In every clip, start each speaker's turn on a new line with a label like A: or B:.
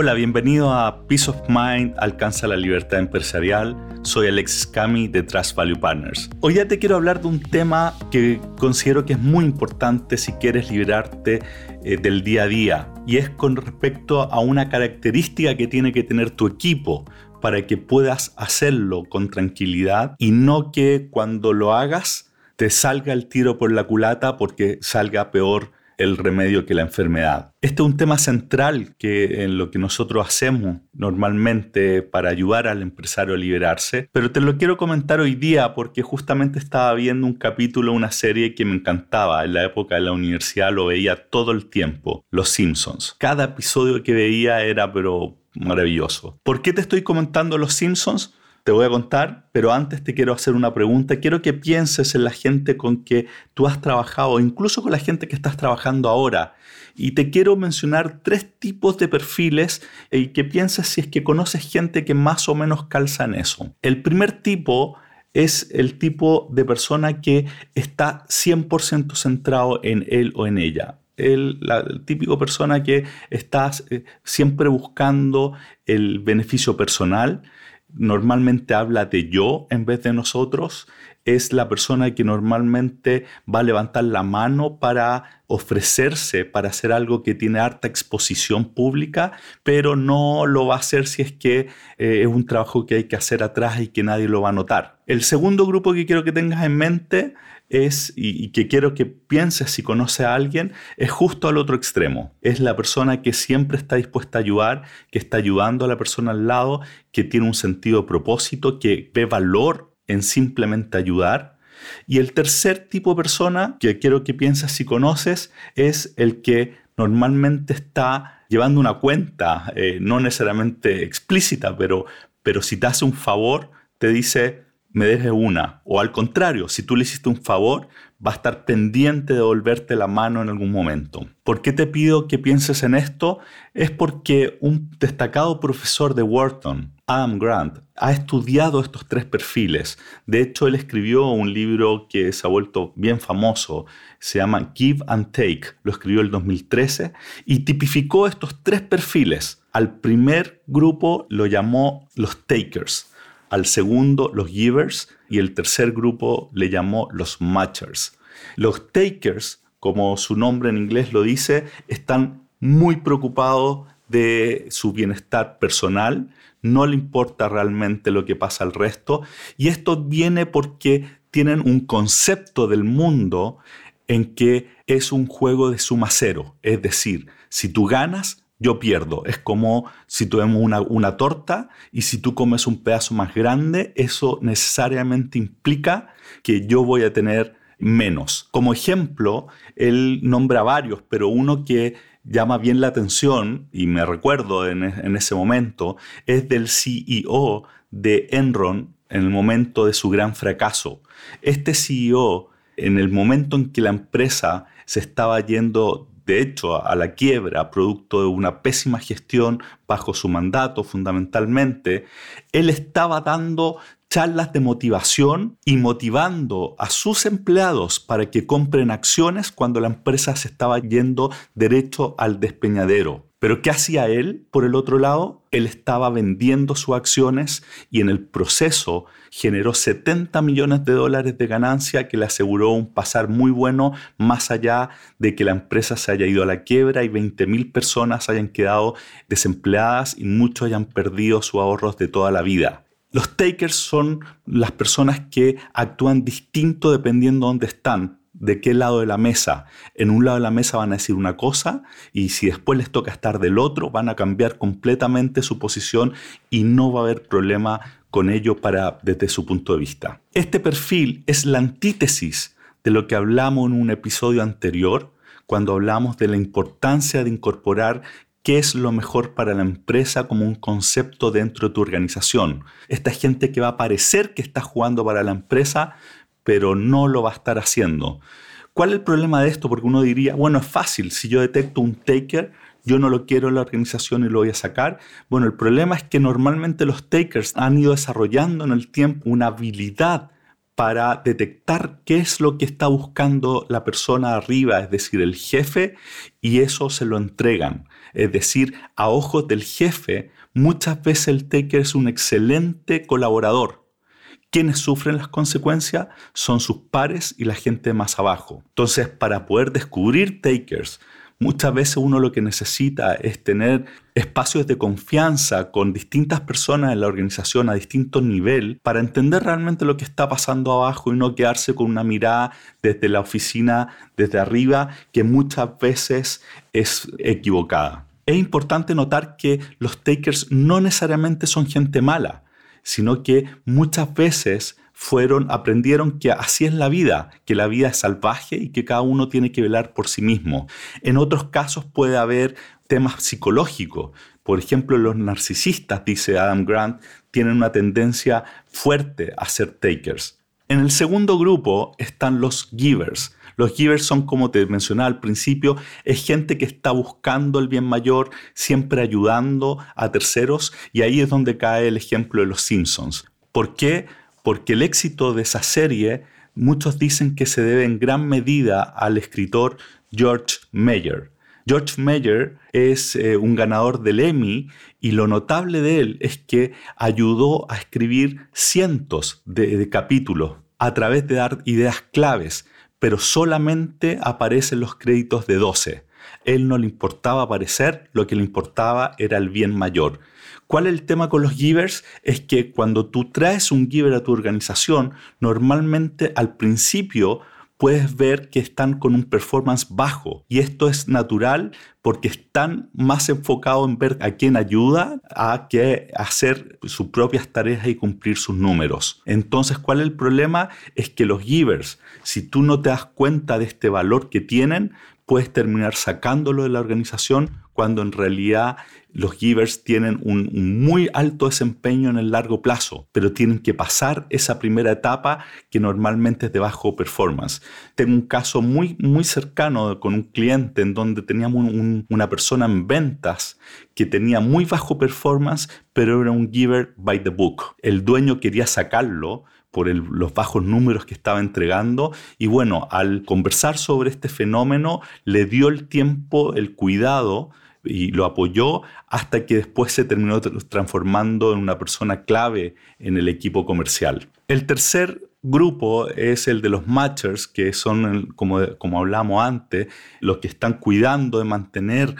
A: Hola, bienvenido a Peace of Mind, Alcanza la Libertad Empresarial. Soy Alexis Cami de Trust Value Partners. Hoy ya te quiero hablar de un tema que considero que es muy importante si quieres liberarte eh, del día a día y es con respecto a una característica que tiene que tener tu equipo para que puedas hacerlo con tranquilidad y no que cuando lo hagas te salga el tiro por la culata porque salga peor el remedio que la enfermedad. Este es un tema central que en lo que nosotros hacemos normalmente para ayudar al empresario a liberarse, pero te lo quiero comentar hoy día porque justamente estaba viendo un capítulo, una serie que me encantaba. En la época de la universidad lo veía todo el tiempo, Los Simpsons. Cada episodio que veía era pero maravilloso. ¿Por qué te estoy comentando Los Simpsons? Te voy a contar, pero antes te quiero hacer una pregunta. Quiero que pienses en la gente con que tú has trabajado, incluso con la gente que estás trabajando ahora. Y te quiero mencionar tres tipos de perfiles y que pienses si es que conoces gente que más o menos calza en eso. El primer tipo es el tipo de persona que está 100% centrado en él o en ella. El, la típico persona que está eh, siempre buscando el beneficio personal, normalmente habla de yo en vez de nosotros, es la persona que normalmente va a levantar la mano para ofrecerse, para hacer algo que tiene harta exposición pública, pero no lo va a hacer si es que eh, es un trabajo que hay que hacer atrás y que nadie lo va a notar. El segundo grupo que quiero que tengas en mente es, y, que quiero que pienses si conoce a alguien, es justo al otro extremo. Es la persona que siempre está dispuesta a ayudar, que está ayudando a la persona al lado, que tiene un sentido de propósito, que ve valor en simplemente ayudar. Y el tercer tipo de persona que quiero que pienses si conoces es el que normalmente está llevando una cuenta, eh, no necesariamente explícita, pero, pero si te hace un favor, te dice, me deje una. O al contrario, si tú le hiciste un favor, va a estar pendiente de volverte la mano en algún momento. ¿Por qué te pido que pienses en esto? Es porque un destacado profesor de Wharton, Adam Grant, ha estudiado estos tres perfiles. De hecho, él escribió un libro que se ha vuelto bien famoso, se llama Give and Take, lo escribió en 2013, y tipificó estos tres perfiles. Al primer grupo lo llamó los takers al segundo los givers y el tercer grupo le llamó los matchers. Los takers, como su nombre en inglés lo dice, están muy preocupados de su bienestar personal, no le importa realmente lo que pasa al resto y esto viene porque tienen un concepto del mundo en que es un juego de suma cero, es decir, si tú ganas, yo pierdo. Es como si tomemos una, una, torta y si tú comes un pedazo más grande, eso necesariamente implica que yo voy a tener menos. Como ejemplo, él nombra varios, pero uno que llama bien la atención, y me recuerdo en, en ese momento, es del CEO de Enron en el momento de su gran fracaso. Este CEO, en el momento en que la empresa se estaba yendo de hecho a la quiebra producto de una pésima gestión bajo su mandato fundamentalmente, él estaba dando charlas de motivación y motivando a sus empleados para que compren acciones cuando la empresa se estaba yendo derecho al despeñadero. Pero ¿qué hacía él? Por el otro lado, él estaba vendiendo sus acciones y en el proceso generó 70 millones de dólares de ganancia que le aseguró un pasar muy bueno más allá de que la empresa se haya ido a la quiebra y 20 mil personas hayan quedado desempleadas y muchos hayan perdido sus ahorros de toda la vida. Los takers son las personas que actúan distinto dependiendo de dónde están de qué lado de la mesa. En un lado de la mesa van a decir una cosa y si después les toca estar del otro, van a cambiar completamente su posición y no va a haber problema con ello para, desde su punto de vista. Este perfil es la antítesis de lo que hablamos en un episodio anterior, cuando hablamos de la importancia de incorporar qué es lo mejor para la empresa como un concepto dentro de tu organización. Esta gente que va a parecer que está jugando para la empresa, pero no lo va a estar haciendo. ¿Cuál es el problema de esto? Porque uno diría, bueno, es fácil, si yo detecto un taker, yo no lo quiero en la organización y lo voy a sacar. Bueno, el problema es que normalmente los takers han ido desarrollando en el tiempo una habilidad para detectar qué es lo que está buscando la persona arriba, es decir, el jefe, y eso se lo entregan. Es decir, a ojos del jefe, muchas veces el taker es un excelente colaborador. Quienes sufren las consecuencias son sus pares y la gente más abajo. Entonces, para poder descubrir takers, Muchas veces uno lo que necesita es tener espacios de confianza con distintas personas en la organización a distinto nivel para entender realmente lo que está pasando abajo y no quedarse con una mirada desde la oficina, desde arriba, que muchas veces es equivocada. Es importante notar que los takers no necesariamente son gente mala, sino que muchas veces fueron, aprendieron que así es la vida, que la vida es salvaje y que cada uno tiene que velar por sí mismo. En otros casos puede haber temas psicológicos. Por ejemplo, los narcisistas, dice Adam Grant, tienen una tendencia fuerte a ser takers. En el segundo grupo están los givers. Los givers son, como te mencionaba al principio, es gente que está buscando el bien mayor, siempre ayudando a terceros, y ahí es donde cae el ejemplo de los Simpsons. ¿Por qué? porque el éxito de esa serie muchos dicen que se debe en gran medida al escritor George Meyer. George Meyer es eh, un ganador del Emmy y lo notable de él es que ayudó a escribir cientos de capítulos a través de dar ideas claves, pero solamente aparecen los créditos de 12. Él no le importaba aparecer, lo que le importaba era el bien mayor. ¿Cuál es el tema con los givers? Es que cuando tú traes un giver a tu organización, normalmente al principio puedes ver que están con un performance bajo. Y esto es natural porque están más enfocados en ver a quién ayuda a que hacer sus propias tareas y cumplir sus números. Entonces, ¿cuál es el problema? Es que los givers, si tú no te das cuenta de este valor que tienen, puedes terminar sacándolo de la organización cuando en realidad los givers tienen un, muy alto desempeño en el largo plazo, pero tienen que pasar esa primera etapa que normalmente es de bajo performance. Tengo un caso muy, muy cercano con un cliente en donde teníamos una persona en ventas que tenía muy bajo performance, pero era un giver by the book. El dueño quería sacarlo por los bajos números que estaba entregando. Y bueno, al conversar sobre este fenómeno, le dio el tiempo, el cuidado y lo apoyó hasta que después se terminó transformando en una persona clave en el equipo comercial. El tercer grupo es el de los matchers, que son, como, como hablamos antes, los que están cuidando de mantener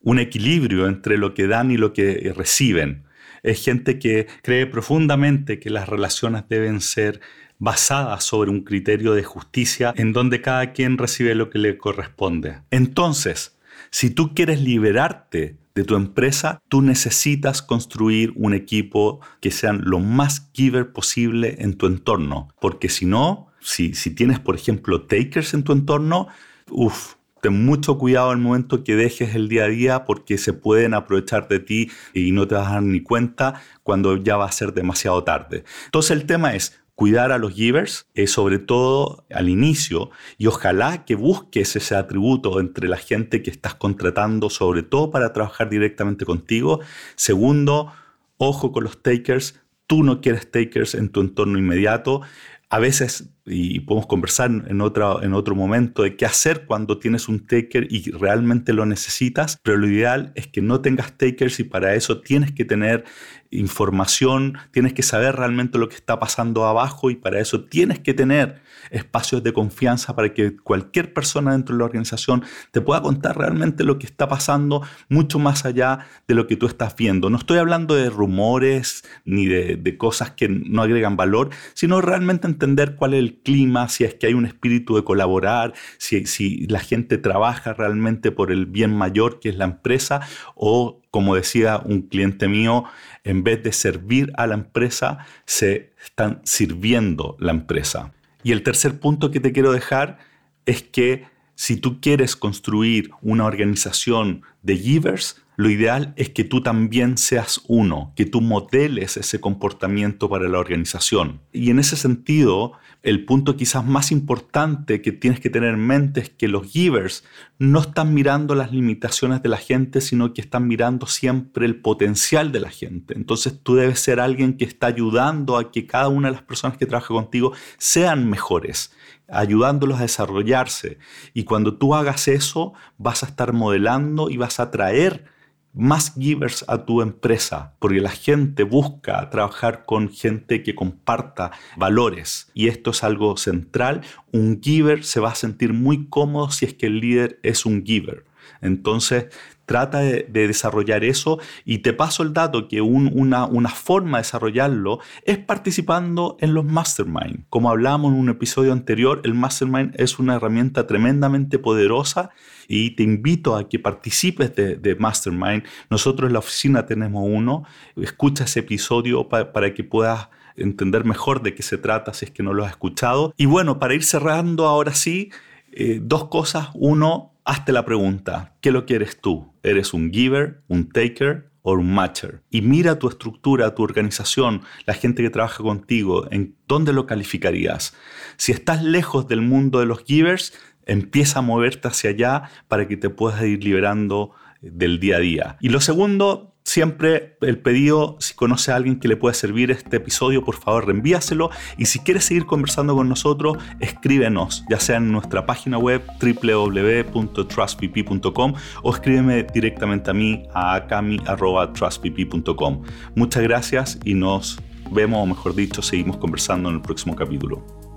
A: un equilibrio entre lo que dan y lo que reciben. Es gente que cree profundamente que las relaciones deben ser basadas sobre un criterio de justicia en donde cada quien recibe lo que le corresponde. Entonces, si tú quieres liberarte de tu empresa, tú necesitas construir un equipo que sean lo más giver posible en tu entorno. Porque si no, si, si tienes, por ejemplo, takers en tu entorno, uff, ten mucho cuidado el momento que dejes el día a día porque se pueden aprovechar de ti y no te vas a dar ni cuenta cuando ya va a ser demasiado tarde. Entonces el tema es, cuidar a los givers, eh, sobre todo al inicio, y ojalá que busques ese atributo entre la gente que estás contratando, sobre todo para trabajar directamente contigo. Segundo, ojo con los takers, tú no quieres takers en tu entorno inmediato. A veces y podemos conversar en, otra, en otro momento de qué hacer cuando tienes un taker y realmente lo necesitas, pero lo ideal es que no tengas takers y para eso tienes que tener información, tienes que saber realmente lo que está pasando abajo y para eso tienes que tener espacios de confianza para que cualquier persona dentro de la organización te pueda contar realmente lo que está pasando mucho más allá de lo que tú estás viendo. No estoy hablando de rumores ni de, de cosas que no agregan valor, sino realmente entender cuál es el clima, si es que hay un espíritu de colaborar, si, si la gente trabaja realmente por el bien mayor que es la empresa o, como decía un cliente mío, en vez de servir a la empresa, se están sirviendo la empresa. Y el tercer punto que te quiero dejar es que si tú quieres construir una organización de givers, lo ideal es que tú también seas uno, que tú modeles ese comportamiento para la organización. Y en ese sentido, el punto quizás más importante que tienes que tener en mente es que los givers no están mirando las limitaciones de la gente, sino que están mirando siempre el potencial de la gente. Entonces tú debes ser alguien que está ayudando a que cada una de las personas que trabaja contigo sean mejores, ayudándolos a desarrollarse. Y cuando tú hagas eso, vas a estar modelando y vas a traer más givers a tu empresa, porque la gente busca trabajar con gente que comparta valores y esto es algo central. Un giver se va a sentir muy cómodo si es que el líder es un giver. Entonces, trata de, desarrollar eso y te paso el dato que una, una, forma de desarrollarlo es participando en los mastermind. Como hablábamos en un episodio anterior, el mastermind es una herramienta tremendamente poderosa y te invito a que participes de, mastermind. Nosotros en la oficina tenemos uno, escucha ese episodio para que puedas entender mejor de qué se trata si es que no lo has escuchado. Y bueno, para ir cerrando ahora sí, eh, dos cosas. Uno, hazte la pregunta, ¿qué lo quieres tú? ¿Eres un giver, un taker o un matcher? Y mira tu estructura, tu organización, la gente que trabaja contigo, ¿en dónde lo calificarías? Si estás lejos del mundo de los givers, empieza a moverte hacia allá para que te puedas ir liberando del día a día. Y lo segundo, Siempre el pedido, si conoce a alguien que le pueda servir este episodio, por favor reenvíaselo. Y si quieres seguir conversando con nosotros, escríbenos, ya sea en nuestra página web www.trustpp.com o escríbeme directamente a mí a cami.trustpp.com. Muchas gracias y nos vemos, o mejor dicho, seguimos conversando en el próximo capítulo.